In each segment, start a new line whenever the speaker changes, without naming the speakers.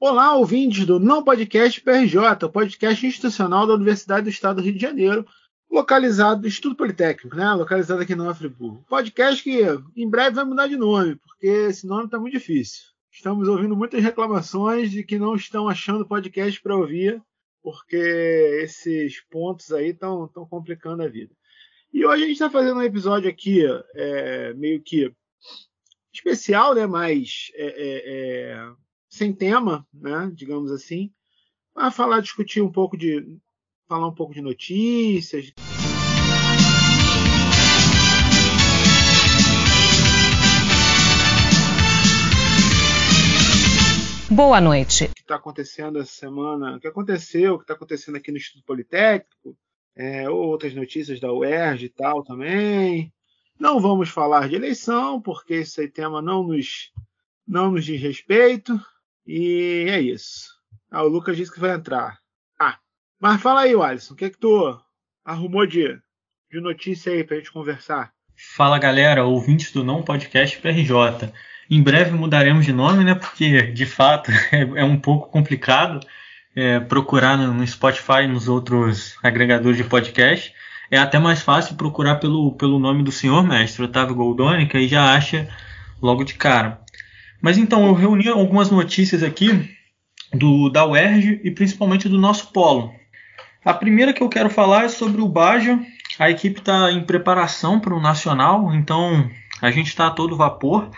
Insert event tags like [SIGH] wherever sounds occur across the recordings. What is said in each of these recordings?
Olá, ouvintes do Não Podcast PRJ, o podcast institucional da Universidade do Estado do Rio de Janeiro, localizado no Estudo Politécnico, né? localizado aqui no Friburgo. Podcast que em breve vai mudar de nome, porque esse nome está muito difícil. Estamos ouvindo muitas reclamações de que não estão achando podcast para ouvir, porque esses pontos aí estão complicando a vida. E hoje a gente está fazendo um episódio aqui é, meio que especial, né? mas é, é, é sem tema, né? digamos assim, para falar, discutir um pouco de falar um pouco de notícias.
Boa noite.
O que está acontecendo essa semana? O que aconteceu? O que está acontecendo aqui no Instituto Politécnico? É, outras notícias da UERJ e tal também. Não vamos falar de eleição, porque esse tema não nos, não nos diz respeito. E é isso. Ah, o Lucas disse que vai entrar. Mas fala aí, Alisson, o que é que tu arrumou de, de notícia aí pra gente conversar?
Fala galera, ouvintes do Não Podcast PRJ. Em breve mudaremos de nome, né? Porque de fato [LAUGHS] é, é um pouco complicado é, procurar no, no, Spotify e nos outros agregadores de podcast. É até mais fácil procurar pelo, pelo nome do senhor mestre, Otávio Goldoni, que aí já acha logo de cara. Mas então, eu reuni algumas notícias aqui do da UERJ e principalmente do nosso polo, a primeira que eu quero falar é sobre o Baja. A equipe está em preparação para o Nacional, então a gente está a todo vapor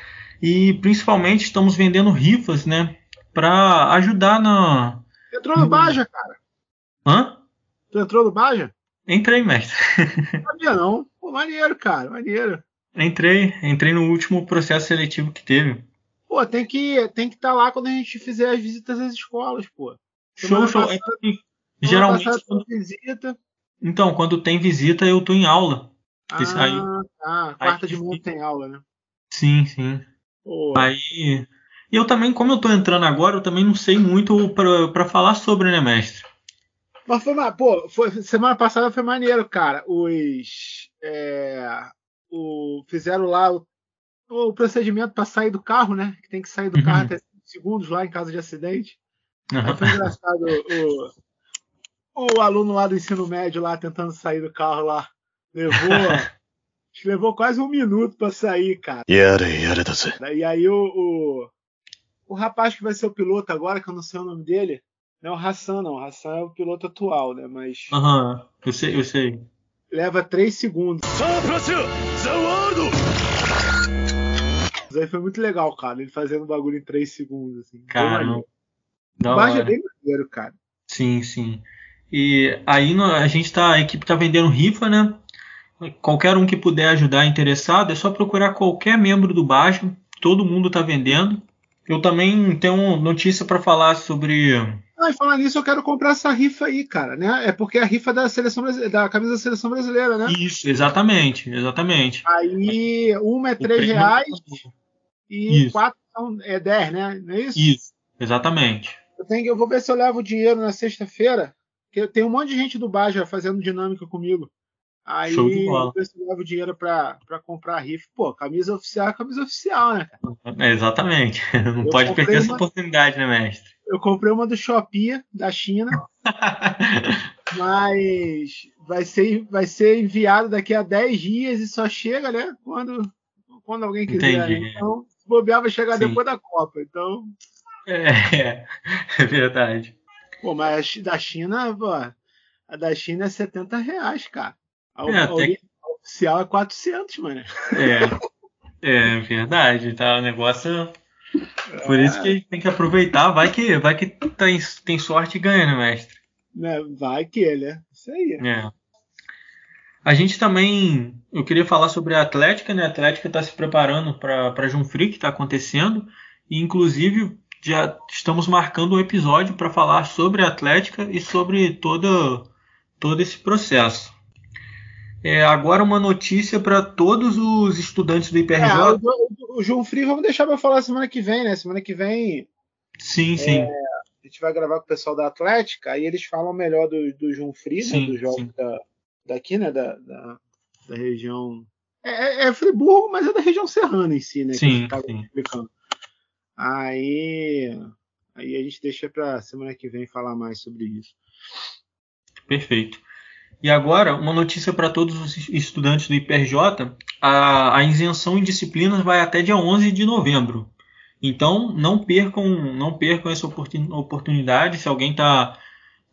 e principalmente estamos vendendo rifas, né, para ajudar na.
Entrou no Baja, cara?
Hã?
Tu entrou no Baja?
Entrei, mestre. [LAUGHS]
Não sabia não. Pô, maneiro, cara, maneiro.
Entrei, entrei no último processo seletivo que teve.
Pô, tem que tem que estar tá lá quando a gente fizer as visitas às escolas, pô.
Semana show, show. Passada, Geralmente. Quando...
Visita.
Então, quando tem visita, eu tô em aula.
Ah, aí, tá. Quarta aí, de mundo tem aula, né?
Sim, sim. Aí. E eu também, como eu tô entrando agora, eu também não sei muito para falar sobre, né, mestre?
Mas foi, pô, foi, semana passada foi maneiro, cara. Os. É, o, fizeram lá o, o procedimento para sair do carro, né? Que tem que sair do uhum. carro até segundos lá em caso de acidente. Uhum. foi engraçado o, o aluno lá do ensino médio lá tentando sair do carro lá. Levou. [LAUGHS] levou quase um minuto para sair, cara.
Yara, yara,
e aí o, o, o, rapaz que vai ser o piloto agora, que eu não sei o nome dele, não é o Hassan, não. O Hassan é o piloto atual, né? Mas.
Aham, uhum, eu sei, eu sei.
Leva três segundos. Isso aí foi muito legal, cara. Ele fazendo o bagulho em três segundos, assim.
Cara, não.
É bem maneiro, cara.
Sim, sim. E aí a gente tá, a equipe tá vendendo rifa, né? Qualquer um que puder ajudar interessado, é só procurar qualquer membro do Baixo, todo mundo tá vendendo. Eu também tenho notícia para falar sobre.
Ah, e falar nisso, eu quero comprar essa rifa aí, cara, né? É porque é a rifa da seleção da camisa da seleção brasileira, né?
Isso, exatamente, exatamente.
Aí uma é três reais e isso. quatro é 10, né? Não é isso?
Isso, exatamente.
Eu, tenho, eu vou ver se eu levo o dinheiro na sexta-feira porque tem um monte de gente do Baja fazendo dinâmica comigo. Aí eu levo dinheiro pra, pra comprar a riff. Pô, camisa oficial é camisa oficial, né,
É, exatamente. [LAUGHS] Não eu pode perder uma... essa oportunidade, né, mestre?
Eu comprei uma do Shopee, da China. [LAUGHS] mas vai ser, vai ser enviado daqui a 10 dias e só chega, né? Quando, quando alguém quiser. Entendi. Então, se bobear, vai chegar Sim. depois da Copa. Então.
É, [LAUGHS] é verdade.
Pô, mas da China, pô, a da China é 70 reais, cara. A,
é,
a, até... oficial é 400, mano.
É, é verdade, tá? O negócio. Por é... isso que tem que aproveitar. Vai que, vai que tem, tem sorte e ganha, né, mestre?
É, vai que, né? Isso aí.
É. A gente também. Eu queria falar sobre a Atlética, né? A Atlética está se preparando para Junfri, que está acontecendo. E, inclusive, já estamos marcando um episódio para falar sobre a Atlética e sobre todo, todo esse processo. É, agora uma notícia para todos os estudantes do IPRJ. É,
o, o, João Frio vamos deixar para falar semana que vem, né? Semana que vem.
Sim, sim.
É, a gente vai gravar com o pessoal da Atlética, aí eles falam melhor do, do João Fri, né, do jogo da, daqui, né, da, da, da região. É, é, é, Friburgo, mas é da região serrana em si, né?
Sim, que sim. explicando.
Aí, aí a gente deixa para semana que vem falar mais sobre isso.
Perfeito. E agora, uma notícia para todos os estudantes do IPRJ: a, a isenção em disciplinas vai até dia 11 de novembro. Então, não percam, não percam essa oportunidade. Se alguém está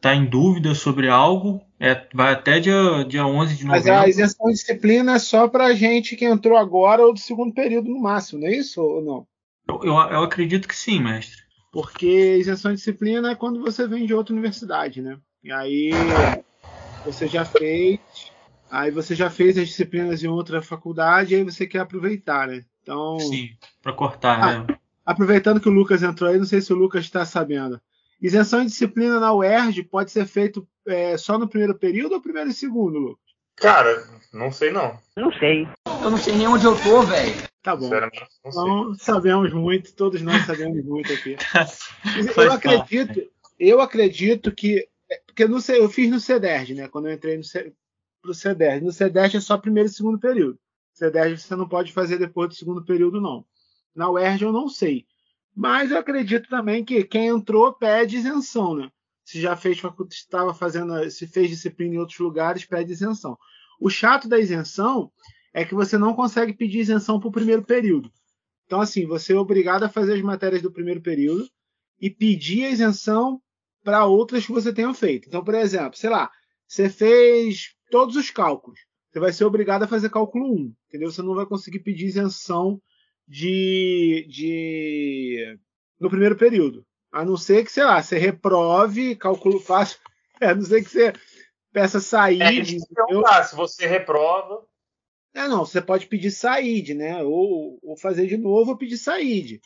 tá em dúvida sobre algo, é, vai até dia, dia 11 de novembro.
Mas a isenção de disciplina é só para gente que entrou agora ou do segundo período no máximo, não é isso ou não?
Eu, eu, eu acredito que sim, mestre.
Porque isenção de disciplina é quando você vem de outra universidade, né? E aí você já fez, aí você já fez as disciplinas em outra faculdade, e aí você quer aproveitar, né? Então.
Sim, para cortar, ah, né?
Aproveitando que o Lucas entrou aí, não sei se o Lucas está sabendo. Isenção de disciplina na UERJ pode ser feito é, só no primeiro período ou primeiro e segundo, Lucas?
Cara, não sei não.
Não sei. Eu não sei nem onde eu tô, velho.
Tá bom. Não sabemos muito, todos nós sabemos muito aqui. [LAUGHS] eu acredito, eu acredito que porque no, eu fiz no CEDERJ, né? Quando eu entrei no CEDERJ. No CEDERJ é só primeiro e segundo período. CEDERJ você não pode fazer depois do segundo período, não. Na UERJ eu não sei. Mas eu acredito também que quem entrou pede isenção, né? Se já fez estava fazendo, se fez disciplina em outros lugares, pede isenção. O chato da isenção é que você não consegue pedir isenção para o primeiro período. Então, assim, você é obrigado a fazer as matérias do primeiro período e pedir a isenção para outras que você tenha feito. Então, por exemplo, sei lá, você fez todos os cálculos. Você vai ser obrigado a fazer cálculo 1, entendeu? Você não vai conseguir pedir isenção de, de no primeiro período. A não ser que, sei lá, você reprove, cálculo fácil. [LAUGHS] É, a não ser que você peça sair. É,
se você reprova.
É, não, você pode pedir saíde, né? Ou, ou fazer de novo ou pedir saíde.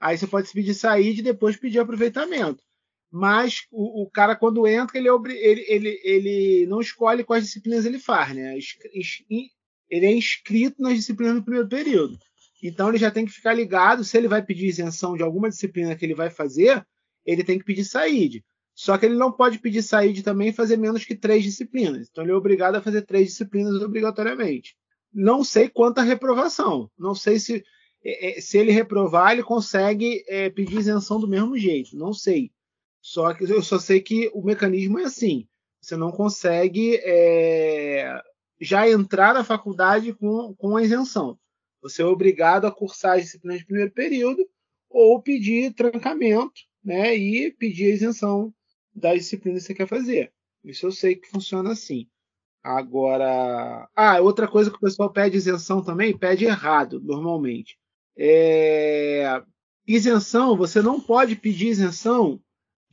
Aí você pode pedir saíde e depois pedir aproveitamento mas o, o, cara, quando entra, ele, é ele, ele, ele não escolhe quais disciplinas ele faz, né? Ele é inscrito nas disciplinas do primeiro período. Então ele já tem que ficar ligado, se ele vai pedir isenção de alguma disciplina que ele vai fazer, ele tem que pedir saíde. Só que ele não pode pedir saíde também e fazer menos que três disciplinas. Então ele é obrigado a fazer três disciplinas obrigatoriamente. Não sei quanto a reprovação. Não sei se, é, é, se ele reprovar, ele consegue é, pedir isenção do mesmo jeito. Não sei. Só que eu só sei que o mecanismo é assim: você não consegue é, já entrar na faculdade com, com a isenção. Você é obrigado a cursar as disciplinas de primeiro período ou pedir trancamento né, e pedir a isenção das disciplinas que você quer fazer. Isso eu sei que funciona assim. Agora. Ah, outra coisa que o pessoal pede isenção também, pede errado, normalmente. É... Isenção, você não pode pedir isenção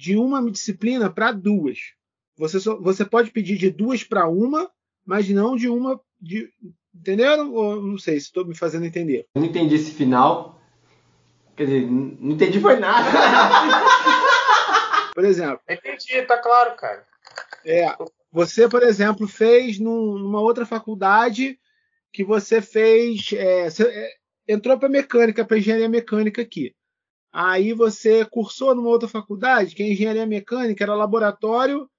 de uma disciplina para duas. Você, só, você pode pedir de duas para uma, mas não de uma. De, entenderam? Ou não sei se estou me fazendo entender.
Eu não entendi esse final. Quer dizer, não entendi foi nada.
por exemplo.
Entendi, tá claro, cara.
É, você, por exemplo, fez num, numa outra faculdade que você fez. É, você, é, entrou para mecânica, para engenharia mecânica aqui. Aí você cursou numa outra faculdade, que é engenharia mecânica, era laboratório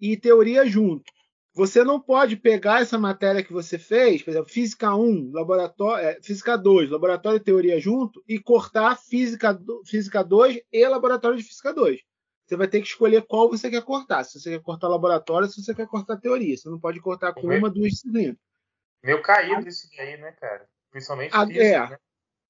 e teoria junto. Você não pode pegar essa matéria que você fez, por exemplo, física 1, laboratório, é, física 2, laboratório e teoria junto, e cortar física, física 2 e laboratório de física 2. Você vai ter que escolher qual você quer cortar. Se você quer cortar laboratório, se você quer cortar teoria. Você não pode cortar com uma, duas disciplinas.
Meu caído isso daí, né, cara? Principalmente a, física, é. né?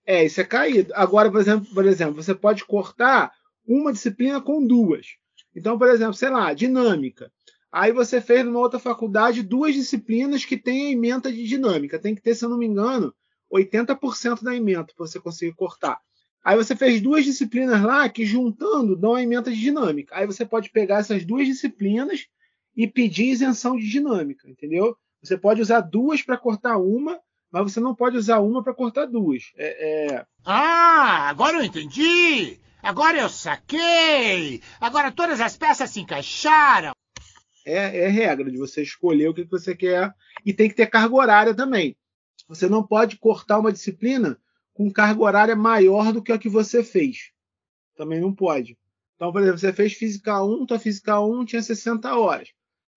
É, isso é caído. Agora, por exemplo, por exemplo, você pode cortar uma disciplina com duas. Então, por exemplo, sei lá, dinâmica. Aí você fez numa outra faculdade duas disciplinas que têm a ementa de dinâmica. Tem que ter, se eu não me engano, 80% da ementa para você conseguir cortar. Aí você fez duas disciplinas lá que juntando dão a ementa de dinâmica. Aí você pode pegar essas duas disciplinas e pedir isenção de dinâmica, entendeu? Você pode usar duas para cortar uma mas você não pode usar uma para cortar duas. É, é...
Ah, agora eu entendi! Agora eu saquei! Agora todas as peças se encaixaram!
É, é regra de você escolher o que você quer e tem que ter carga horária também. Você não pode cortar uma disciplina com carga horária maior do que a que você fez. Também não pode. Então, por exemplo, você fez Física 1, tua Física 1 tinha 60 horas.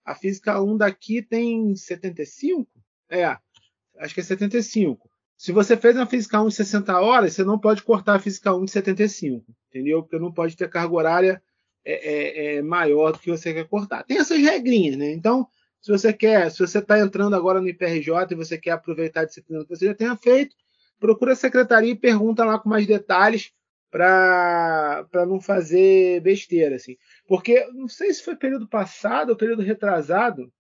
A Física 1 daqui tem 75? É, acho que é 75. Se você fez uma Física 1 de 60 horas, você não pode cortar a Física 1 de 75, entendeu? Porque não pode ter carga horária é, é, é maior do que você quer cortar. Tem essas regrinhas, né? Então, se você quer, se você está entrando agora no IPRJ e você quer aproveitar a disciplina que você já tenha feito, procura a secretaria e pergunta lá com mais detalhes para não fazer besteira, assim. Porque não sei se foi período passado ou período retrasado.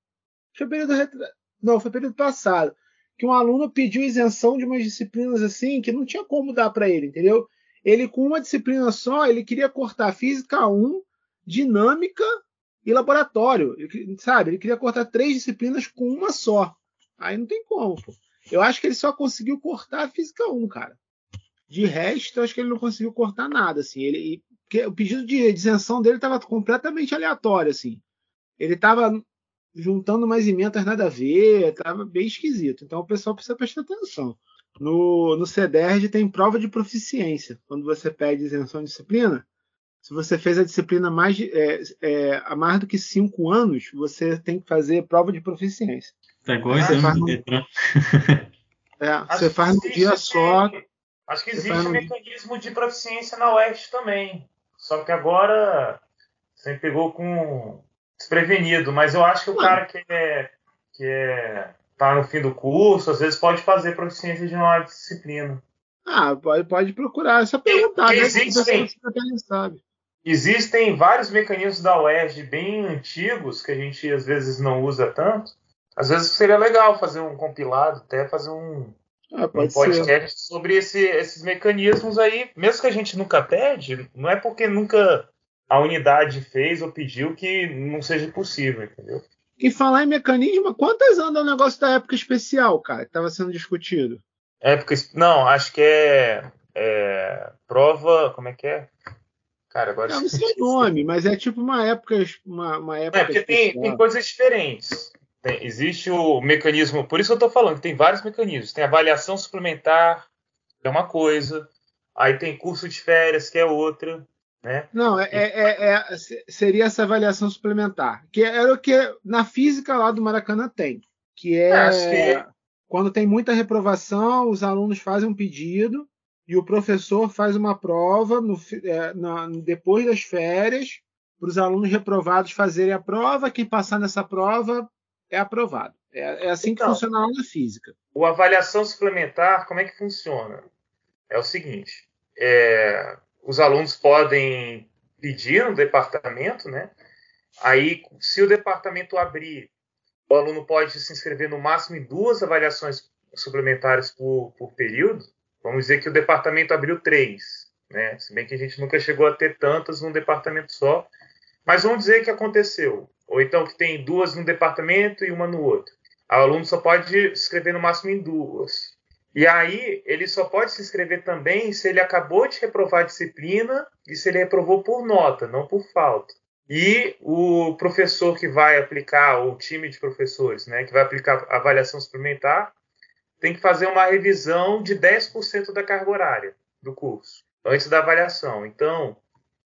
Foi período retra... Não, foi período passado. Que um aluno pediu isenção de umas disciplinas assim que não tinha como dar para ele, entendeu? Ele, com uma disciplina só, ele queria cortar física 1, dinâmica e laboratório. Ele, sabe? Ele queria cortar três disciplinas com uma só. Aí não tem como, pô. Eu acho que ele só conseguiu cortar a física 1, cara. De resto, eu acho que ele não conseguiu cortar nada, assim. Ele, o pedido de isenção dele estava completamente aleatório, assim. Ele estava juntando umas emendas nada a ver, estava bem esquisito. Então o pessoal precisa prestar atenção. No, no CDERD tem prova de proficiência. Quando você pede isenção de disciplina, se você fez a disciplina mais, é, é, há mais do que cinco anos, você tem que fazer prova de proficiência.
Tá igual exame no...
É, você faz no dia só.
Acho que existe um mecanismo de proficiência na UERJ também. Só que agora você pegou com desprevenido. Mas eu acho que o cara que é, que é tá no fim do curso, às vezes pode fazer proficiência de uma disciplina.
Ah, pode, pode procurar. É só perguntar, né?
Existem, sabe. existem vários mecanismos da UERJ bem antigos que a gente às vezes não usa tanto. Às vezes seria legal fazer um compilado, até fazer um,
ah,
um podcast ser. sobre esse, esses mecanismos aí, mesmo que a gente nunca pede, não é porque nunca a unidade fez ou pediu que não seja possível, entendeu?
E falar em mecanismo, quantas andam o negócio da época especial, cara, que estava sendo discutido?
Época, não, acho que é, é, prova, como é que é? Cara, agora
não, não sei o nome, mas é tipo uma época, uma, uma época.
É porque tem, tem, coisas diferentes. Tem, existe o mecanismo, por isso que eu estou falando que tem vários mecanismos. Tem avaliação suplementar, que é uma coisa. Aí tem curso de férias, que é outra. Né?
Não, é, é, é, seria essa avaliação suplementar. Que era o que na física lá do Maracanã tem. Que é, que... quando tem muita reprovação, os alunos fazem um pedido e o professor faz uma prova no, é, na, depois das férias para os alunos reprovados fazerem a prova. Quem passar nessa prova é aprovado. É, é assim então, que funciona a aula física.
O avaliação suplementar, como é que funciona? É o seguinte: é, os alunos podem pedir no departamento, né? Aí, se o departamento abrir, o aluno pode se inscrever no máximo em duas avaliações suplementares por, por período. Vamos dizer que o departamento abriu três, né? Se bem que a gente nunca chegou a ter tantas num departamento só. Mas vamos dizer que aconteceu. Ou então que tem duas no departamento e uma no outro. O aluno só pode se inscrever no máximo em duas. E aí ele só pode se inscrever também se ele acabou de reprovar a disciplina e se ele reprovou por nota, não por falta. E o professor que vai aplicar, ou o time de professores, né, que vai aplicar a avaliação suplementar, tem que fazer uma revisão de 10% da carga horária do curso, antes da avaliação. Então,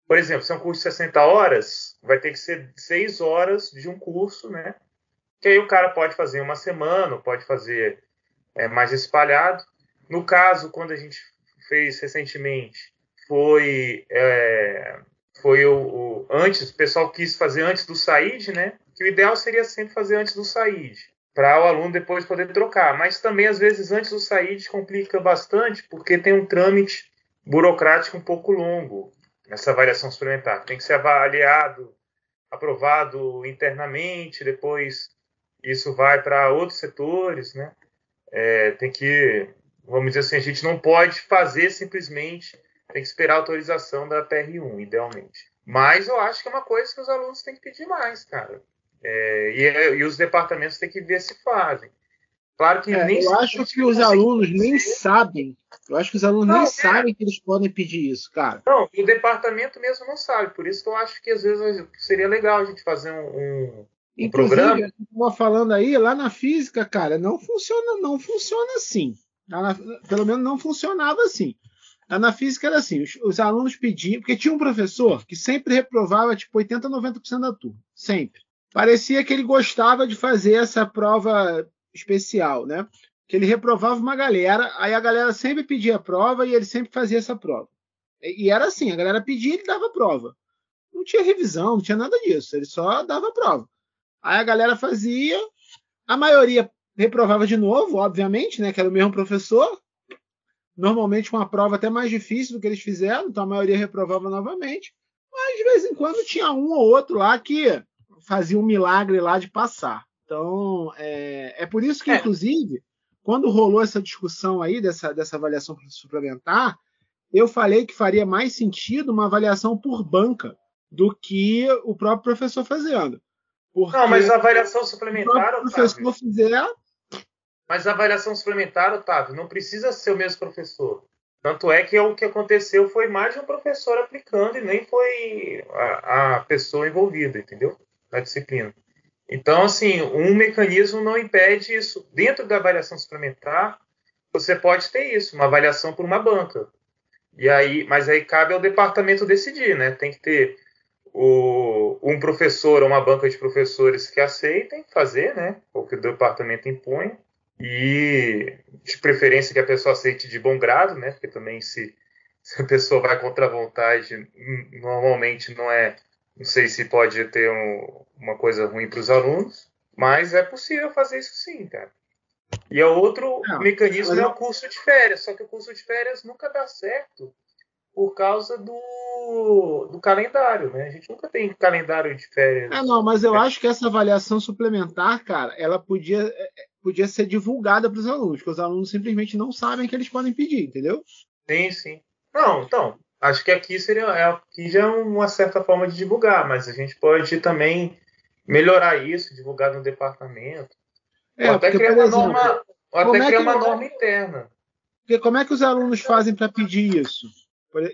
por exemplo, se é um curso de 60 horas, vai ter que ser 6 horas de um curso, né? Que aí o cara pode fazer uma semana, pode fazer é, mais espalhado. No caso, quando a gente fez recentemente, foi, é, foi o, o, antes, o pessoal quis fazer antes do SAID, né? Que o ideal seria sempre fazer antes do SAID, para o aluno depois poder trocar. Mas também, às vezes, antes do SAID complica bastante, porque tem um trâmite burocrático um pouco longo nessa avaliação suplementar. Tem que ser avaliado, aprovado internamente, depois isso vai para outros setores, né? É, tem que, vamos dizer assim, a gente não pode fazer simplesmente, tem que esperar a autorização da PR1, idealmente. Mas eu acho que é uma coisa que os alunos têm que pedir mais, cara. É, e, e, os departamentos têm que ver se fazem. Claro que
é,
nem
eu acho que os alunos nem sabem. Eu acho que os alunos não, nem é. sabem que eles podem pedir isso, cara.
Não, o departamento mesmo não sabe. Por isso que eu acho que às vezes seria legal a gente fazer um, um, um programa.
Como falando aí, lá na física, cara, não funciona, não funciona assim. Na, pelo menos não funcionava assim. Na física era assim, os, os, alunos pediam, porque tinha um professor que sempre reprovava tipo 80, 90% da turma, sempre. Parecia que ele gostava de fazer essa prova especial, né? Que ele reprovava uma galera, aí a galera sempre pedia a prova e ele sempre fazia essa prova. E, e era assim, a galera pedia e ele dava a prova. Não tinha revisão, não tinha nada disso, ele só dava a prova. Aí a galera fazia, a maioria reprovava de novo, obviamente, né? Que era o mesmo professor. Normalmente uma prova até mais difícil do que eles fizeram, então a maioria reprovava novamente. Mas de vez em quando tinha um ou outro lá que fazia um milagre lá de passar. Então, é, é por isso que, é. inclusive, quando rolou essa discussão aí dessa, dessa avaliação suplementar, eu falei que faria mais sentido uma avaliação por banca do que o próprio professor fazendo.
Porque não, mas a avaliação suplementar,
o professor fizer.
Mas a avaliação suplementar, Otávio, não precisa ser o mesmo professor. Tanto é que o que aconteceu foi mais de um professor aplicando e nem foi a, a pessoa envolvida, entendeu? Na disciplina. Então, assim, um mecanismo não impede isso. Dentro da avaliação suplementar, você pode ter isso, uma avaliação por uma banca. E aí, mas aí cabe ao departamento decidir, né? Tem que ter o, um professor ou uma banca de professores que aceitem fazer, né? O que o departamento impõe. E de preferência que a pessoa aceite de bom grado, né? Porque também se, [LAUGHS] se a pessoa vai contra a vontade, normalmente não é. Não sei se pode ter um, uma coisa ruim para os alunos, mas é possível fazer isso sim, cara. E o outro não, mecanismo é o curso de férias, só que o curso de férias nunca dá certo por causa do, do calendário, né? A gente nunca tem calendário de férias.
É, não, mas eu acho que essa avaliação suplementar, cara, ela podia, é, é, podia ser divulgada para os alunos, porque os alunos simplesmente não sabem que eles podem pedir, entendeu?
Sim, sim. Não, então, acho que aqui seria aqui já é uma certa forma de divulgar, mas a gente pode também melhorar isso, divulgar no departamento. É, ou até porque, criar uma exemplo, norma, até criar é uma norma interna.
Porque como é que os alunos fazem para pedir isso?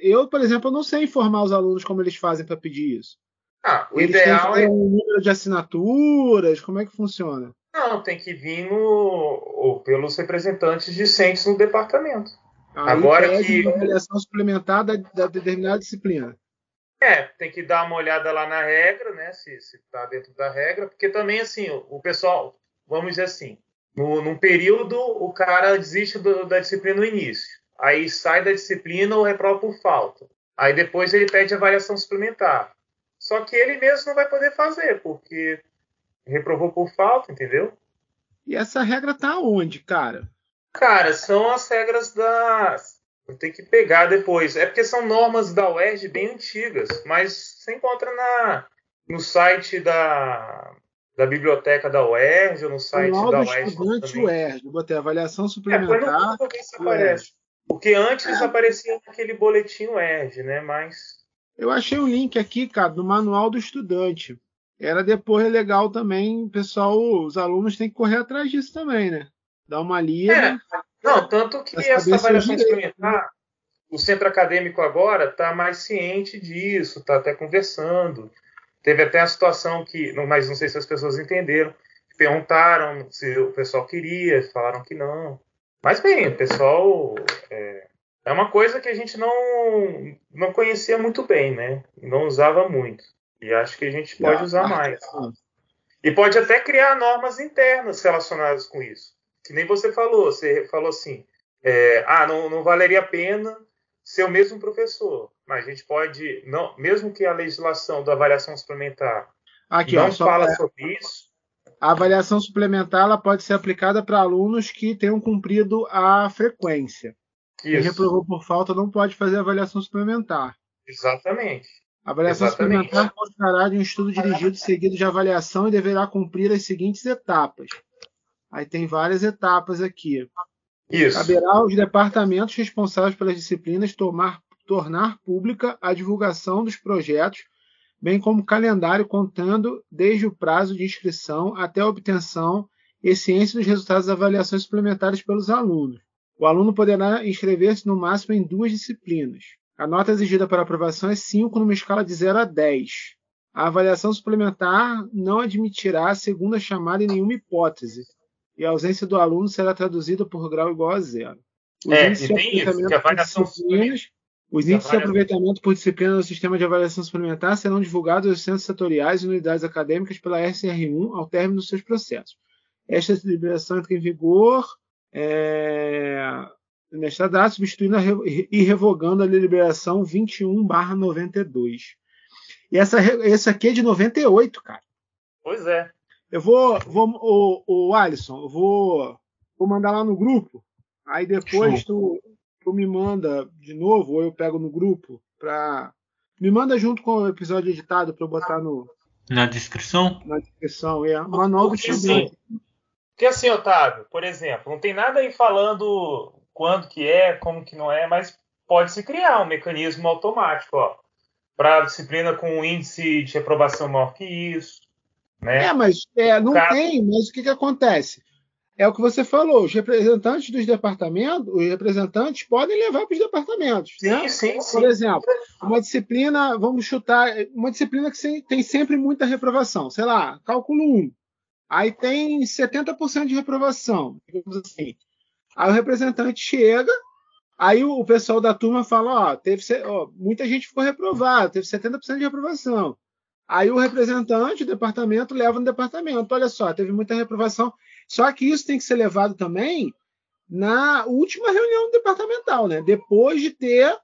Eu, por exemplo, não sei informar os alunos como eles fazem para pedir isso.
Ah, o eles ideal é
um número de assinaturas. Como é que funciona?
Não, tem que vir no, pelos representantes discentes no departamento.
Aí Agora que uma avaliação suplementar da, da, determinada disciplina.
É, tem que dar uma olhada lá na regra, né? Se está dentro da regra, porque também assim o pessoal, vamos dizer assim, no, num período o cara desiste do, da disciplina no início aí sai da disciplina ou reprova por falta. Aí depois ele pede avaliação suplementar. Só que ele mesmo não vai poder fazer, porque reprovou por falta, entendeu?
E essa regra tá onde, cara?
Cara, são as regras da. Vou ter que pegar depois. É porque são normas da UERJ bem antigas, mas você encontra na, no site da, da biblioteca da UERJ ou no site
Manual
da
UERJ. Estudante UERJ. Botei avaliação suplementar. É, foi no Google
se aparece. Porque antes aparecia aquele boletim ERG, né? Mas.
Eu achei um link aqui, cara, do manual do estudante. Era depois legal também, pessoal, os alunos têm que correr atrás disso também, né? Dar uma lida.
É. Não, tanto que essa avaliação suplementar, o centro acadêmico agora está mais ciente disso, está até conversando. Teve até a situação que, mas não sei se as pessoas entenderam, perguntaram se o pessoal queria, falaram que não. Mas bem, o pessoal é, é, uma coisa que a gente não, não conhecia muito bem, né? Não usava muito. E acho que a gente pode usar mais. E pode até criar normas internas relacionadas com isso. Que nem você falou, você falou assim, é, ah, não, não valeria a pena ser o mesmo professor. Mas a gente pode, não, mesmo que a legislação da avaliação suplementar Aqui, não ó, fala sobre isso,
a avaliação suplementar ela pode ser aplicada para alunos que tenham cumprido a frequência. Isso. Quem reprovou por falta não pode fazer avaliação suplementar.
Exatamente.
A avaliação Exatamente. suplementar constará de um estudo dirigido seguido de avaliação e deverá cumprir as seguintes etapas. Aí tem várias etapas aqui.
Isso.
Caberá aos departamentos responsáveis pelas disciplinas tomar, tornar pública a divulgação dos projetos bem como calendário contando desde o prazo de inscrição até a obtenção e ciência dos resultados das avaliações suplementares pelos alunos. O aluno poderá inscrever-se no máximo em duas disciplinas. A nota exigida para aprovação é 5 numa escala de 0 a 10. A avaliação suplementar não admitirá a segunda chamada em nenhuma hipótese, e a ausência do aluno será traduzida por grau igual a zero. Os
É, e tem isso, que a avaliação
disciplinas, os índices de
avaliação-
aproveitamento por disciplina no sistema de avaliação suplementar serão divulgados aos centros setoriais e unidades acadêmicas pela SR1 ao término dos seus processos. Esta deliberação entra em vigor é, nesta data, substituindo re- e revogando a deliberação 21/92. E essa, essa aqui é de 98, cara.
Pois é.
Eu vou, vou o, o Alisson, eu vou, vou mandar lá no grupo. Aí depois tu, tu me manda de novo, ou eu pego no grupo pra. Me manda junto com o episódio editado para eu botar no,
Na descrição?
na descrição. É manual do
Porque,
estudante.
assim, Porque assim, Otávio, por exemplo, não tem nada aí falando quando que é, como que não é, mas pode se criar um mecanismo automático, ó, para disciplina com um índice de reprovação maior que isso, né?
É, mas é, não
Cara-
tem, mas o que, que acontece? É o que você falou, os representantes dos departamentos, os representantes podem levar para os departamentos. né?
Sim, sim, sim.
Por exemplo, uma disciplina, vamos chutar, uma disciplina que tem sempre muita reprovação, sei lá, cálculo 1. Aí tem 70% de reprovação, digamos assim. Aí o representante chega, aí o, o pessoal da turma fala, ó, teve, ó, muita gente ficou reprovada, teve 70% de reprovação. Aí o representante do departamento leva no departamento. Olha só, teve muita reprovação. Só que isso tem que ser levado também na última reunião departamental, né? Depois de ter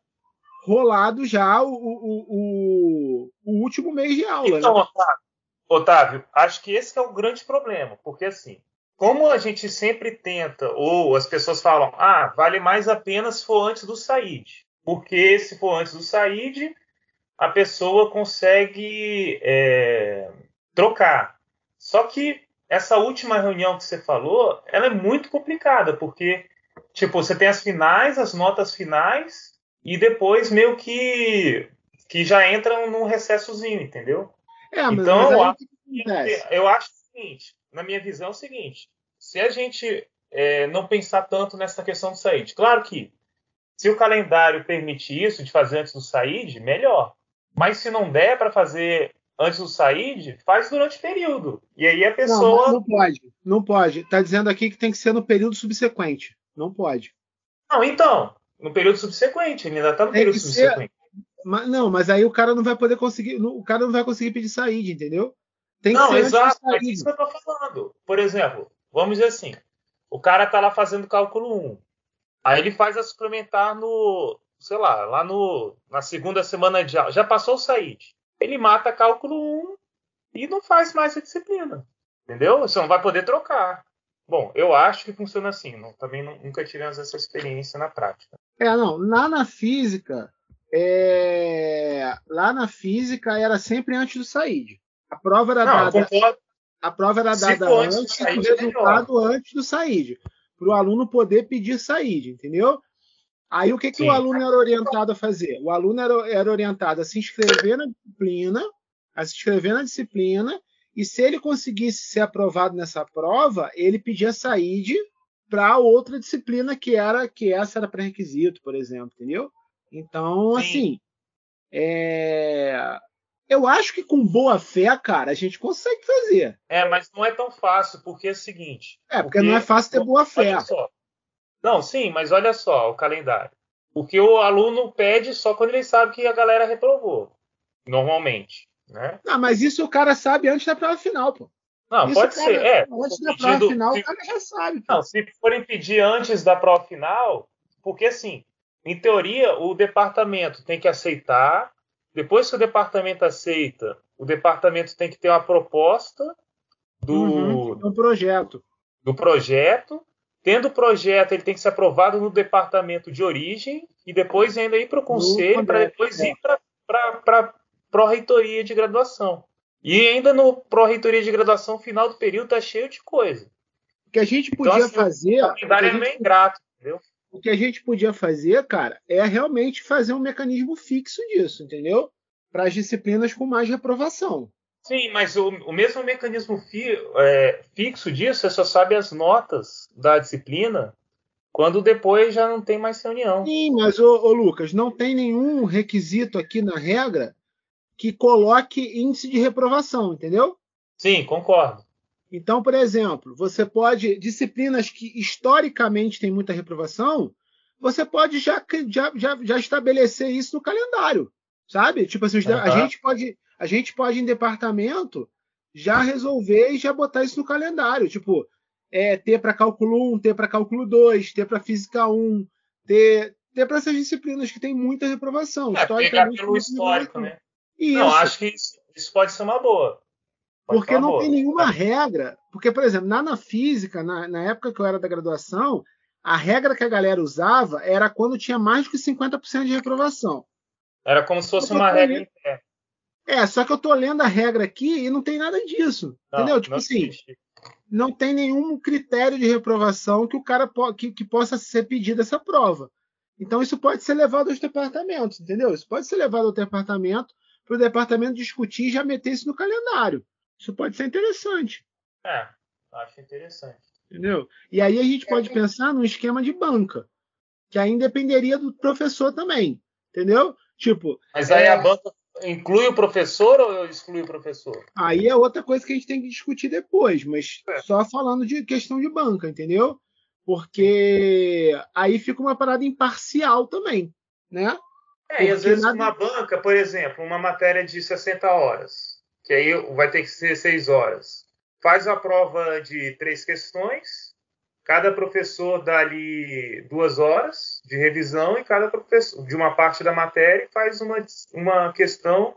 rolado já o, o, o, o último mês de aula.
Então,
né?
Otávio, Otávio, acho que esse que é o grande problema, porque assim, como a gente sempre tenta, ou as pessoas falam, ah, vale mais a pena se for antes do SAID, porque se for antes do SAID, a pessoa consegue é, trocar. Só que essa última reunião que você falou, ela é muito complicada, porque tipo, você tem as finais, as notas finais, e depois meio que que já entram num recessozinho, entendeu?
É, mas,
Então, eu
o que?
Eu acho o seguinte, na minha visão é o seguinte, se a gente é, não pensar tanto nessa questão do SAID, claro que se o calendário permitir isso, de fazer antes do SAID, melhor. Mas se não der para fazer antes do SAID, faz durante o período. E aí a
Não,
pessoa.
mas não pode. Não pode. Está dizendo aqui que tem que ser no período subsequente. Não pode.
Não, então, no período subsequente, ele ainda está no
Tem
período
que ser-
subsequente.
Mas, não, mas aí o cara não vai poder conseguir. não- O cara não vai conseguir pedir saída, entendeu? Tem que
Não,
ser
exato,
saída.
isso que eu tô falando. Por exemplo, vamos dizer assim, o cara tá lá fazendo cálculo 1. Aí ele faz a suplementar no, sei lá, lá no, na segunda semana de aula. Já passou o SAID. Ele mata cálculo 1 e não faz mais a disciplina. Entendeu? Você não vai poder trocar. Bom, eu acho que funciona assim. Não, também não- nunca tivemos essa experiência na prática.
É, não. Lá na física, é, lá na física era sempre antes do SAID. A prova era
Não,
dada,
concordo.
a prova era dada
antes do
antes do
é
resultado antes do SAID, para o aluno poder pedir SAID, entendeu? Aí o que, que
Sim.
o aluno era orientado a fazer? O aluno era, era orientado a se inscrever na disciplina, a se inscrever na disciplina, e se ele conseguisse ser aprovado nessa prova, ele pedia SAID para outra disciplina que era que essa era pré-requisito, por exemplo, entendeu? Então,
Sim.
assim, é, eu acho que com boa fé, cara, a gente consegue fazer.
É, mas não é tão fácil, porque é o seguinte.
É, porque não é fácil ter boa fé.
Olha só. Não, sim, mas olha só o calendário. Porque o aluno pede só quando ele sabe que a galera reprovou. Normalmente. Né?
Ah, mas isso o cara sabe antes da prova final, pô.
Não,
Isso
pode
o cara-
ser. É,
Antes da prova final,
se-
o cara já sabe. pô.
Não, se forem pedir antes da prova final, porque assim, em teoria, o departamento tem que aceitar. Depois que o departamento aceita, o departamento tem que ter uma proposta do,
Uhum, um projeto.
do projeto. Tendo o projeto, ele tem que ser aprovado no departamento de origem e depois ainda ir para o conselho, para depois
é.
ir para a pró-reitoria de graduação. E ainda no pró-reitoria de graduação, final do período, tá cheio de coisa.
O que a gente
Então,
podia
assim,
fazer.
O calendário é
gente-
meio ingrato, entendeu?
o que a gente podia fazer, cara, é realmente fazer um mecanismo fixo disso, entendeu? Para as disciplinas com mais reprovação.
Sim, mas o, o mesmo mecanismo fi- é, fixo disso, você só sabe as notas da disciplina quando depois já não tem mais reunião.
Sim, mas, ô, ô, Lucas, não tem nenhum requisito aqui na regra que coloque índice de reprovação, entendeu?
Sim, concordo.
Então, por exemplo, você pode. Disciplinas que historicamente têm muita reprovação, você pode já, já, já, já estabelecer isso no calendário, sabe? Tipo assim, uhum. a gente pode a gente pode em departamento já resolver e já botar isso no calendário, tipo, é, ter para cálculo 1, ter para cálculo 2, ter para física 1, ter ter para essas disciplinas que tem muita reprovação.
É, pegar pelo histórico, né? Isso. Não, acho que isso, isso pode ser uma boa.
Pode porque não boa. tem nenhuma regra. Porque, por exemplo, na, na física, na, na, época que eu era da graduação, a regra que a galera usava era quando tinha mais que 50% de reprovação.
Era como se fosse uma regra lendo...
É, só que eu tô lendo a regra aqui e não tem nada disso. Não, entendeu? Tipo assim, existe. não tem nenhum critério de reprovação que o cara po que, que possa ser pedido essa prova. Então isso pode ser levado aos departamentos, entendeu? Isso pode ser levado ao departamento para o departamento discutir e já meter isso no calendário. Isso pode ser interessante.
É, acho interessante.
Entendeu? E aí a gente pode pensar num esquema de banca, que aí dependeria do professor também. Entendeu? Tipo.
Mas aí é... a banca inclui o professor ou exclui o professor?
Aí é outra coisa que a gente tem que discutir depois, mas é. só falando de questão de banca, entendeu? Porque aí fica uma parada imparcial também, né?
É, Porque e às vezes uma banca, por exemplo, uma matéria de 60 horas, que aí vai ter que ser 6 horas. Faz a prova de três questões, cada professor dá ali duas horas de revisão e cada professor, de uma parte da matéria, faz uma, uma questão.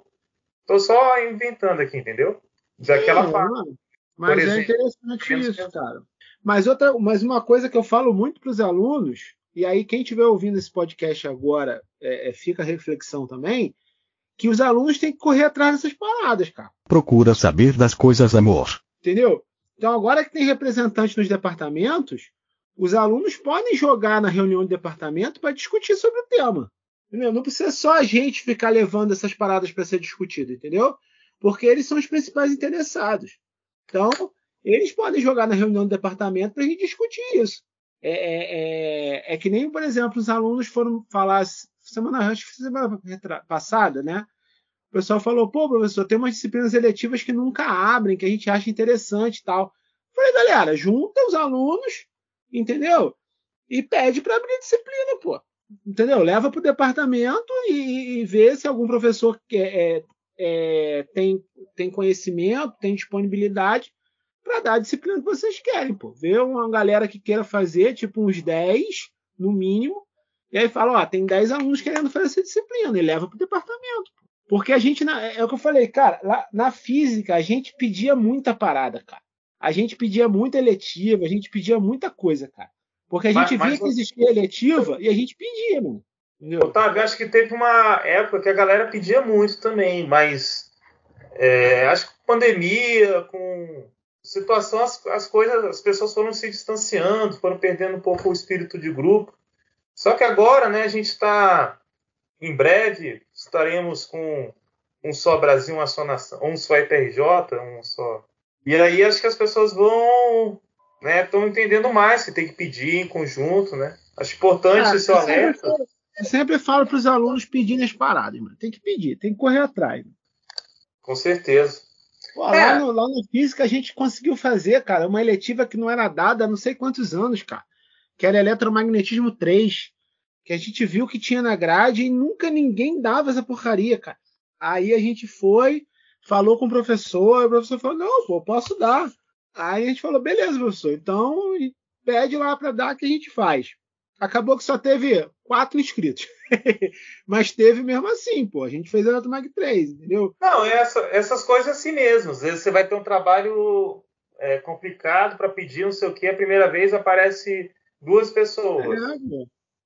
Estou só inventando aqui, entendeu? Daquela parte.
Mas é exemplo, interessante isso, cara. Mas, outra, mas uma coisa que eu falo muito para os alunos, e aí quem estiver ouvindo esse podcast agora, é, é, fica a reflexão também, que os alunos têm que correr atrás dessas paradas, cara.
Procura saber das coisas, amor.
Entendeu? Então, agora que tem representante nos departamentos, os alunos podem jogar na reunião de departamento para discutir sobre o tema. Entendeu? Não precisa só a gente ficar levando essas paradas para ser discutido, entendeu? Porque eles são os principais interessados. Então, eles podem jogar na reunião do departamento para a gente discutir isso. É, é, é, é, que nem, por exemplo, os alunos foram falar semana, acho que semana passada, né? O pessoal falou, pô, professor, tem umas disciplinas eletivas que nunca abrem, que a gente acha interessante e tal. falei, galera, junta os alunos, entendeu? E pede para abrir disciplina, pô. Entendeu? Leva para o departamento e, e, vê se algum professor que é, é, tem, tem conhecimento, tem disponibilidade para dar a disciplina que vocês querem, pô. Vê uma galera que queira fazer, tipo uns 10, no mínimo, e aí fala, ó, tem 10 alunos querendo fazer essa disciplina, e leva pro departamento. Pô. Porque a gente, é o que eu falei, cara, lá, na física a gente pedia muita parada, cara. A gente pedia muita eletiva, a gente pedia muita coisa, cara. Porque a gente mas, via mas... que existia eletiva e a gente pedia, mano.
Entendeu? Otávio, acho que teve uma época que a galera pedia muito também, mas é, acho que pandemia, com situação, as, as coisas, as pessoas foram se distanciando, foram perdendo um pouco o espírito de grupo. Só que agora, né, a gente está em breve estaremos com um só Brasil, uma só nação, um só IPRJ, um só. E aí acho que as pessoas vão, né, estão entendendo mais que tem que pedir em conjunto, né? Acho importante ah, esse alerta.
Eu sempre falo para os alunos pedirem as paradas, mano. Tem que pedir, tem que correr atrás.
Com certeza.
Pô, é. lá, no, lá no física a gente conseguiu fazer, cara, uma eletiva que não era dada há não sei quantos anos, cara. Que era eletromagnetismo 3. Que a gente viu que tinha na grade e nunca ninguém dava essa porcaria, cara. Aí a gente foi, falou com o professor, o professor falou: não, pô, posso dar. Aí a gente falou: beleza, professor, então pede lá para dar que a gente faz. Acabou que só teve quatro inscritos. [LAUGHS] Mas teve mesmo assim, pô. A gente fez a Mag 3, entendeu?
Não, essa, essas coisas assim mesmo. Às vezes você vai ter um trabalho é, complicado para pedir não sei o que, a primeira vez aparece duas pessoas. É,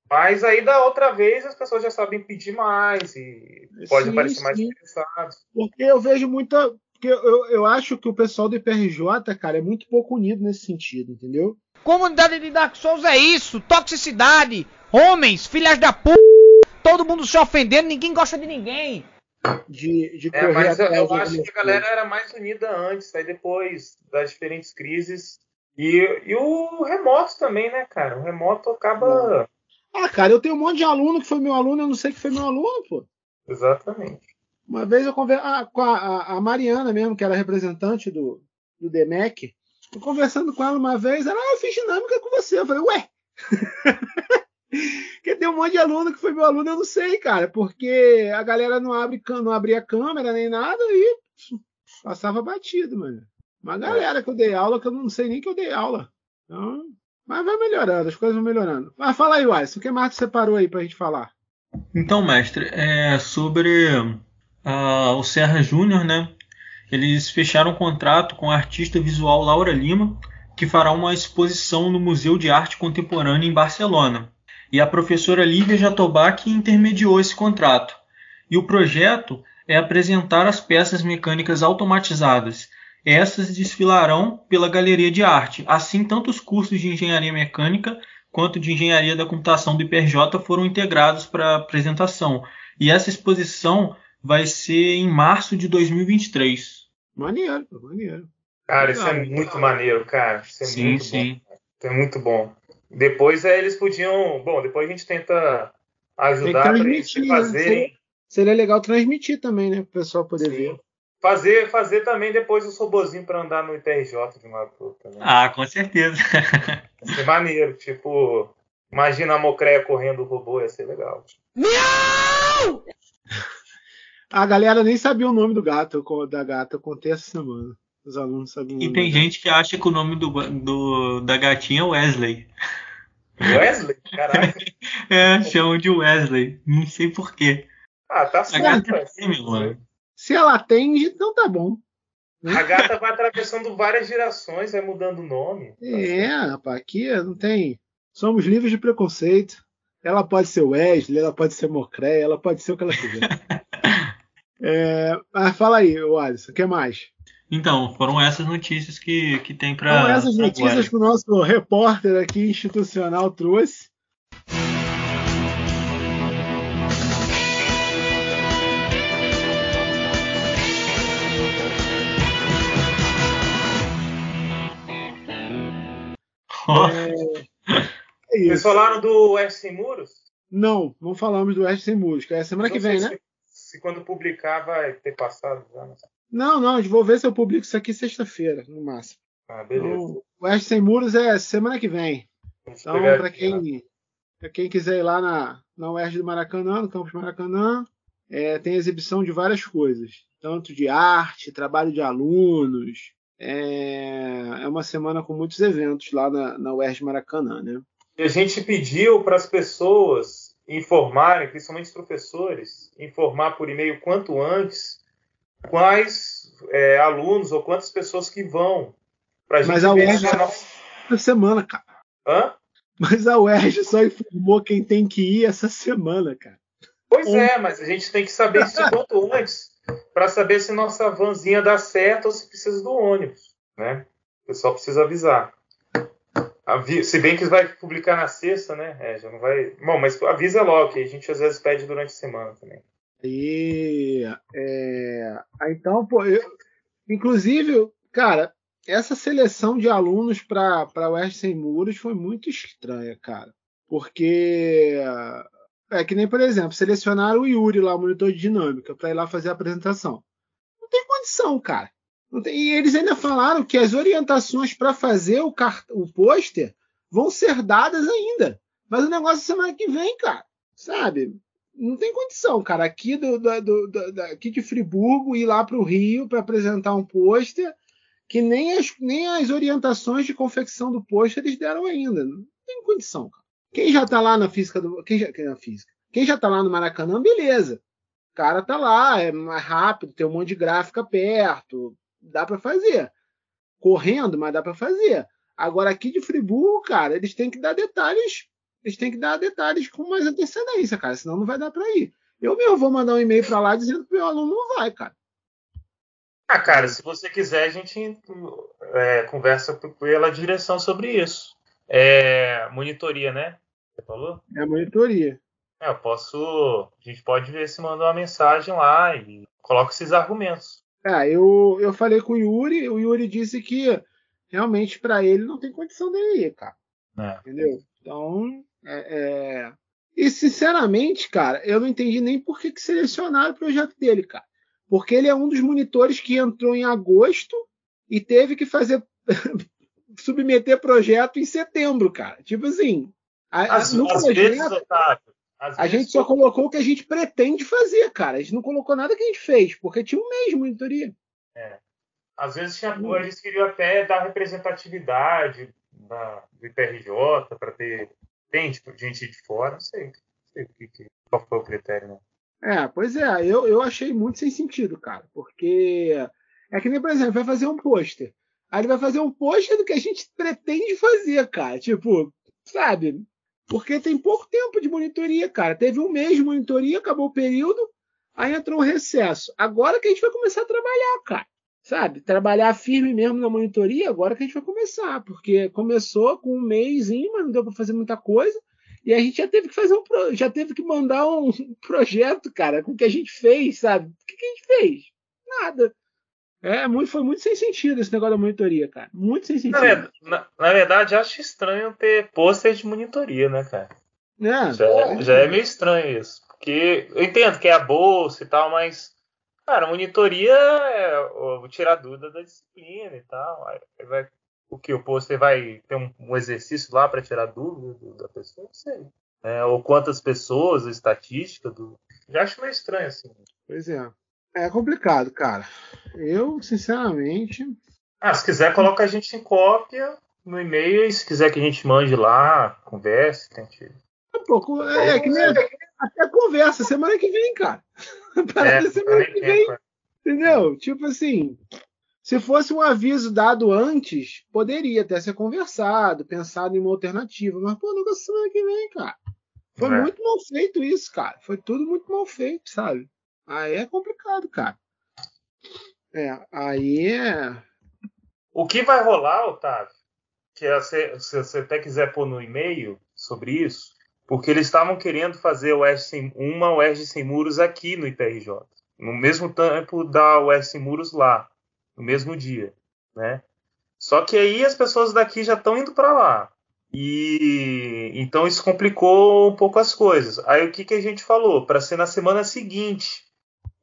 mas aí da outra vez as pessoas já sabem pedir mais e pode sim, aparecer mais interessados.
Porque eu vejo muita. Porque eu, eu acho que o pessoal do IPRJ, cara, é muito pouco unido nesse sentido, entendeu?
Comunidade de Dark Souls é isso, toxicidade, homens, filhas da p, todo mundo se ofendendo, ninguém gosta de ninguém.
De, de
é, mas eu, eu acho que a galera era mais unida antes, aí depois das diferentes crises. E, e o remoto também, né, cara? O remoto acaba.
Ah, cara, eu tenho um monte de aluno que foi meu aluno, eu não sei que foi meu aluno, pô.
Exatamente.
Uma vez eu conversei ah, com a, a, Mariana mesmo, que era representante do, do DMEC. Tô conversando com ela uma vez, ela, ah, eu fiz dinâmica com você. Eu falei, ué! [LAUGHS] Porque tem um monte de aluno que foi meu aluno, eu não sei, cara, porque a galera não, abre, não abria câmera nem nada e passava batido, mano. Uma galera que eu dei aula que eu não sei nem que eu dei aula. Então, mas vai melhorando, as coisas vão melhorando. Mas fala aí, Alisson, o que mais você separou aí pra gente falar?
Então, mestre, é sobre uh, o Serra Júnior, né? Eles fecharam um contrato com a artista visual Laura Lima, que fará uma exposição no Museu de Arte Contemporânea em Barcelona. E a professora Lívia Jatobá que intermediou esse contrato. E o projeto é apresentar as peças mecânicas automatizadas. Essas desfilarão pela Galeria de Arte. Assim, tanto os cursos de engenharia mecânica quanto de engenharia da computação do IPRJ foram integrados para a apresentação. E essa exposição vai ser em março de 2023.
Maneiro, maneiro.
Cara, isso é muito maneiro, cara. Isso é
sim,
muito
sim.
bom. Isso é muito bom. Depois é, eles podiam. Bom, depois a gente tenta ajudar para eles
transmitir, né?
fazerem.
Seria legal transmitir também, né? Para o pessoal poder ver.
Fazer, fazer também depois os robozinhos para andar no IPRJ de uma outra. Né?
Ah, com certeza.
Ia ser maneiro. Tipo, imagina a Mocreia correndo o robô, ia ser legal.
A galera nem sabia o nome do gato, da gata. Eu contei essa semana. Os alunos sabiam o
E tem gente que acha que o nome do, do- da gatinha é Wesley.
Wesley? Caralho. [LAUGHS]
É, chamam de Wesley. Não sei porquê.
Ah, tá
A
certo.
gata
ué.
é meu, mano.
Se ela atende, então tá bom.
A gata vai atravessando várias gerações, vai mudando o nome.
É, rapaz, aqui não tem. Somos livres de preconceito. Ela pode ser Wesley, ela pode ser Mocré, ela pode ser o que ela quiser. [LAUGHS] É, mas fala aí, o Alisson, o que mais?
Então, foram essas notícias que, que tem pra.
Então, essas notícias
agora.
que o nosso repórter aqui institucional trouxe. É
Vocês
isso.
falaram do Oeste Sem Muros?
Não, não falamos do Oeste Sem Muros, que é semana que
Não sei
vem,
se,
né?
Se quando publicar vai ter passado já. não.
Não, vou ver se eu publico isso aqui sexta-feira, no máximo.
Ah, beleza.
Então, o Oeste Sem Muros é semana que vem. Então, para
né?
quem, pra quem quiser ir lá na, na UERJ do Maracanã, no campus Maracanã, é, tem exibição de várias coisas, tanto de arte, trabalho de alunos. É, é uma semana com muitos eventos lá na, na UERJ Maracanã, né?
E a gente pediu para as pessoas informarem, principalmente os professores, informar por e-mail quanto antes quais é, alunos ou quantas pessoas que vão. Para a gente
Mas a UERJ
se a nossa-
semana, cara.
Hã?
Mas a UERJ só informou quem tem que ir essa semana, cara.
Pois é, mas a gente tem que saber isso [LAUGHS] quanto antes para saber se nossa vanzinha dá certo ou se precisa do ônibus, né? O pessoal precisa avisar. Avi- Se bem que vai publicar na sexta, né? É, já não vai. Bom, mas avisa logo, que a gente às vezes pede durante a semana também.
E é, ah, então, pô, eu, inclusive, cara, essa seleção de alunos para Oeste Sem Muros foi muito estranha, cara. Porque é que nem, por exemplo, selecionaram o Yuri lá, o monitor de dinâmica, para ir lá fazer a apresentação. Não tem condição, cara. Tem- e eles ainda falaram que as orientações para fazer o, car- o pôster vão ser dadas ainda. Mas o negócio é semana que vem, cara. Sabe? Não tem condição, cara. Aqui, do, do- do- do- aqui de Friburgo, ir lá para o Rio para apresentar um pôster que nem as, nem as orientações de confecção do pôster eles deram ainda. Não tem condição, cara. Quem já tá lá na física do. Quem já, na física? Quem já tá lá no Maracanã, beleza. O cara tá lá, é mais rápido, tem um monte de gráfica perto, dá para fazer. Correndo, mas dá para fazer. Agora aqui de Friburgo, cara, eles têm que dar detalhes, eles têm que dar detalhes com mais antecedência, cara, senão não vai dar para ir. Eu mesmo vou mandar um e-mail para lá dizendo que meu aluno não vai, cara.
Ah, cara, se você quiser, a gente é, conversa pela direção sobre isso. É, monitoria, né? Você falou?
É monitoria.
É, eu posso. A gente pode ver se manda uma mensagem lá e coloca esses argumentos.
É, eu, eu falei com o Yuri, o Yuri disse que realmente para ele não tem condição dele ir, cara.
É.
Entendeu? Então, é, é... E sinceramente, cara, eu não entendi nem por que, que selecionaram o projeto dele, cara. Porque ele é um dos monitores que entrou em agosto e teve que fazer [LAUGHS] submeter projeto em setembro, cara. Tipo assim, A,
Às,
no
às
projeto,
vezes, Otávio,
a gente só colocou o que a gente pretende fazer, cara. A gente não colocou nada que a gente fez, porque tinha um mês de monitoria.
Às vezes tinha, eles queriam até dar representatividade da, do IPRJ para ter tem, tipo, gente de fora, não sei, não sei o que, que- qual foi o critério, né?
É, pois é, eu, eu achei muito sem sentido, cara, porque é que nem, por exemplo, vai fazer um pôster. Aí ele vai fazer um pôster do que a gente pretende fazer, cara. Tipo, sabe? Porque tem pouco tempo de monitoria, cara. Teve um mês de monitoria, acabou o período, aí entrou o recesso. Agora que a gente vai começar a trabalhar, cara. Sabe? Trabalhar firme mesmo na monitoria, agora que a gente vai começar. Porque começou com um mêsinho, mas não deu para fazer muita coisa. E a gente já teve que fazer um já teve que mandar um [LAUGHS] projeto, cara, com o que a gente fez, sabe? O que, que a gente fez? Nada. É, muito, foi muito sem sentido esse negócio da monitoria, cara. Muito sem
Na,
sentido.
ver- na- na verdade, acho estranho ter pôster de monitoria, né, cara?
É,
Já, é- já é meio estranho isso. Porque eu entendo que é a bolsa e tal, mas, cara, monitoria é o tirar dúvida da disciplina e tal. Aí vai, o que? O pôster vai ter um, um exercício lá para tirar dúvida da pessoa? Não sei. É, ou quantas pessoas, a estatística do. Já acho meio estranho, assim.
Pois é. É complicado, cara. Eu, sinceramente.
Ah, se quiser, coloca a gente em cópia no e-mail e se quiser que a gente mande lá, converse, tente.
Um pouco, é, é que nem até conversa, semana que vem, cara. [LAUGHS] Parada
É,
semana que vem.
tempo,
Entendeu? Tipo assim, se fosse um aviso dado antes, poderia até ser conversado, pensado em uma alternativa. Mas, pô, negócio semana que vem, cara. Foi
É.
muito mal feito isso, cara. Foi tudo muito mal feito, sabe? Aí é complicado, cara. É, aí é.
O que vai rolar, Otávio, que é você- se você até quiser pôr no e-mail sobre isso, porque eles estavam querendo fazer UERJ sem, uma UERJ sem muros aqui no IPRJ, no mesmo tempo da UERJ sem muros lá, no mesmo dia, né? Só que aí as pessoas daqui já estão indo para lá. E então isso complicou um pouco as coisas. Aí o que, que a gente falou? Para ser na semana seguinte.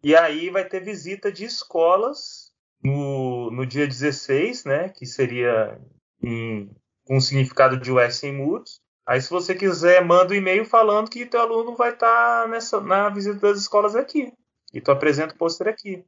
E aí vai ter visita de escolas no, no dia 16, né? Que seria em, com o significado de US sem muros. Aí, se você quiser, manda um e-mail falando que teu aluno vai estar nessa, na visita das escolas aqui. E tu apresenta o pôster aqui.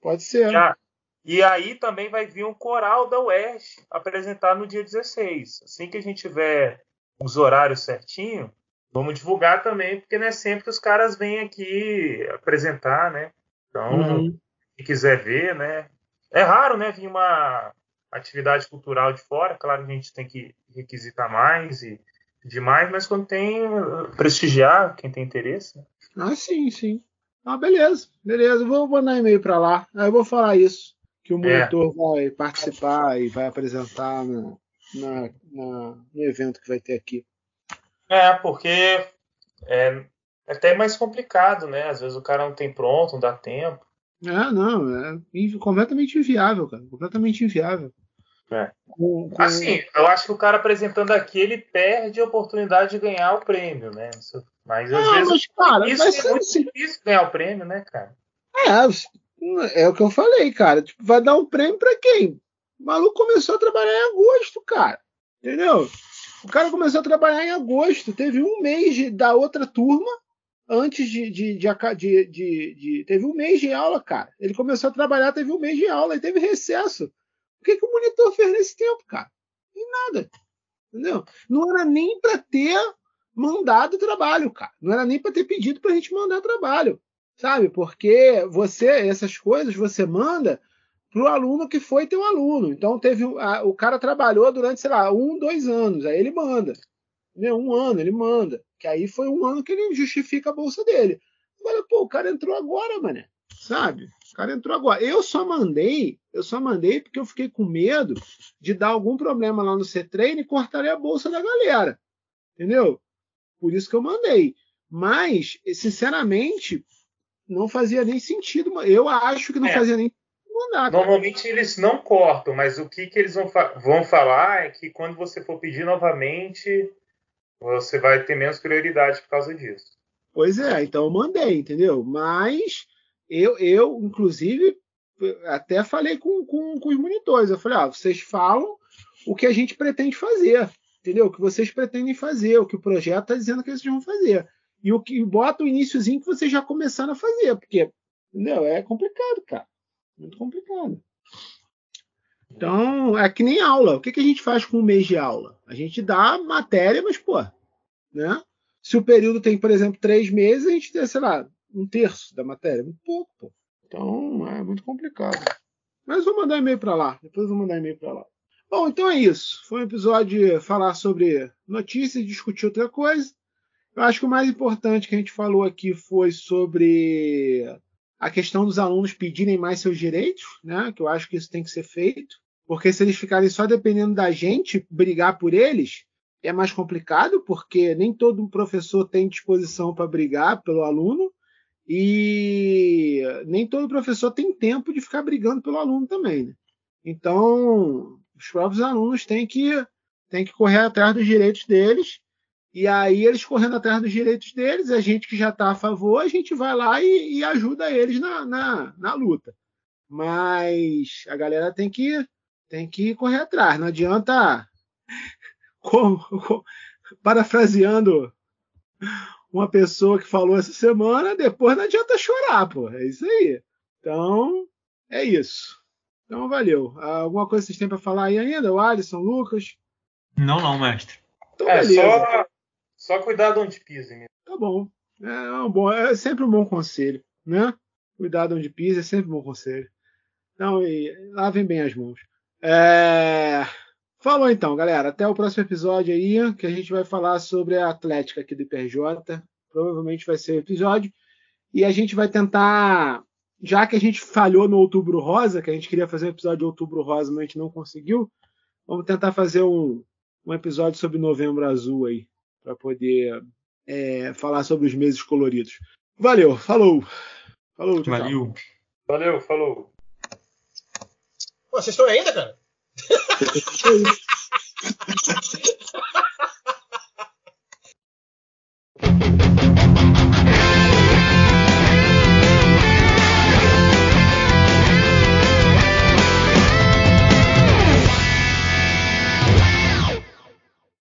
Pode ser.
A- e aí também vai vir um coral da UERJ apresentar no dia 16. Assim que a gente tiver os horários certinho, vamos divulgar também, porque não é sempre que os caras vêm aqui apresentar, né? Então,
Uhum.
quem quiser ver, né? É raro, né, vir uma atividade cultural de fora. Claro que a gente tem que requisitar mais e demais, mas quando tem, prestigiar quem tem interesse. né?
Ah, sim, sim. Ah, beleza, beleza. Eu vou mandar e-mail para lá. Aí eu vou falar isso. Que o
É.
monitor vai participar e vai apresentar na, na- na- no evento que vai ter aqui.
É, porque é até mais complicado, né? Às vezes o cara não tem pronto, não dá tempo.
É, não, é completamente inviável, cara. Completamente inviável.
É.
Com- com-
Assim, eu acho que o cara apresentando aqui, ele perde a oportunidade de ganhar o prêmio, né? Mas às
Ah,
vezes
mas, cara,
isso
vai
é muito
assim.
difícil ganhar o prêmio, né, cara?
É, é o que eu falei, cara. Tipo, vai dar um prêmio pra quem? O maluco começou a trabalhar em agosto, cara. Entendeu? O cara começou a trabalhar em agosto. Teve um mês de- da outra turma antes de, de, de, Teve um mês de aula, cara. Ele começou a trabalhar, teve um mês de aula e teve recesso. O que, que o monitor fez nesse tempo, cara? Nem nada. Entendeu? Não era nem pra ter mandado trabalho, cara. Não era nem pra ter pedido pra gente mandar trabalho sabe? Porque você, essas coisas, você manda para o aluno que foi teu aluno. Então, teve a- o cara trabalhou durante, sei lá, um, dois anos, aí ele manda. Entendeu? Um ano, ele manda. Que aí foi um ano que ele justifica a bolsa dele. Agora, pô, o cara entrou agora, mané. Sabe? O cara entrou agora. Eu só mandei, eu só mandei porque eu fiquei com medo de dar algum problema lá no C-Train e cortarem a bolsa da galera. Entendeu? Por isso que eu mandei. Mas, sinceramente, não fazia nem sentido. Eu acho que não
É.
fazia nem cara.
Normalmente eles não cortam, mas o que, que eles vão, fa- vão falar é que quando você for pedir novamente, você vai ter menos prioridade por causa disso.
Pois é, então eu mandei, entendeu? Mas eu, eu inclusive, até falei com, com, com os monitores. Eu falei, ah, vocês falam o que a gente pretende fazer. entendeu? O que vocês pretendem fazer, o que o projeto está dizendo que vocês vão fazer. E o que bota o iníciozinho que vocês já começaram a fazer, porque entendeu? é complicado, cara. Muito complicado. Então, é que nem aula. O que, que a gente faz com um mês de aula? A gente dá matéria, mas, pô, né? Se o período tem, por exemplo, três meses, a gente tem, sei lá, um terço da matéria. Muito pouco, pô. Então, é muito complicado. Mas vou mandar e-mail para lá. Depois vou mandar e-mail para lá. Bom, então é isso. Foi um episódio de falar sobre notícias, discutir outra coisa. Eu acho que o mais importante que a gente falou aqui foi sobre a questão dos alunos pedirem mais seus direitos, né? Que eu acho que isso tem que ser feito. Porque se eles ficarem só dependendo da gente brigar por eles, é mais complicado, porque nem todo professor tem disposição para brigar pelo aluno e nem todo professor tem tempo de ficar brigando pelo aluno também. Né? Então, os próprios alunos têm que, têm que correr atrás dos direitos deles e aí eles correndo atrás dos direitos deles, a gente que já está a favor, a gente vai lá e, e ajuda eles na, na, na, luta. Mas a galera tem que tem que correr atrás. Não adianta, [LAUGHS] como, como, parafraseando uma pessoa que falou essa semana, depois não adianta chorar, pô. É isso aí. Então, é isso. Então, valeu. Alguma coisa vocês têm para falar aí ainda? O Alisson, o Lucas?
Não, não, mestre.
Então, é, beleza. Só, só cuidado onde pise. Mesmo.
Tá bom. É, um bom. é sempre um bom conselho, né? Cuidado onde pisa é sempre um bom conselho. Então, e, lavem bem as mãos. É... Falou então, galera. Até o próximo episódio aí, que a gente vai falar sobre a Atlética aqui do IPRJ. Provavelmente vai ser o episódio. E a gente vai tentar, já que a gente falhou no Outubro Rosa, que a gente queria fazer um episódio de Outubro Rosa, mas a gente não conseguiu, vamos tentar fazer um, um episódio sobre Novembro Azul aí, para poder é, falar sobre os meses coloridos. Valeu, falou. Falou,
tchau, Valeu.
Valeu, falou.
Pô, vocês estão aí ainda, cara? [LAUGHS]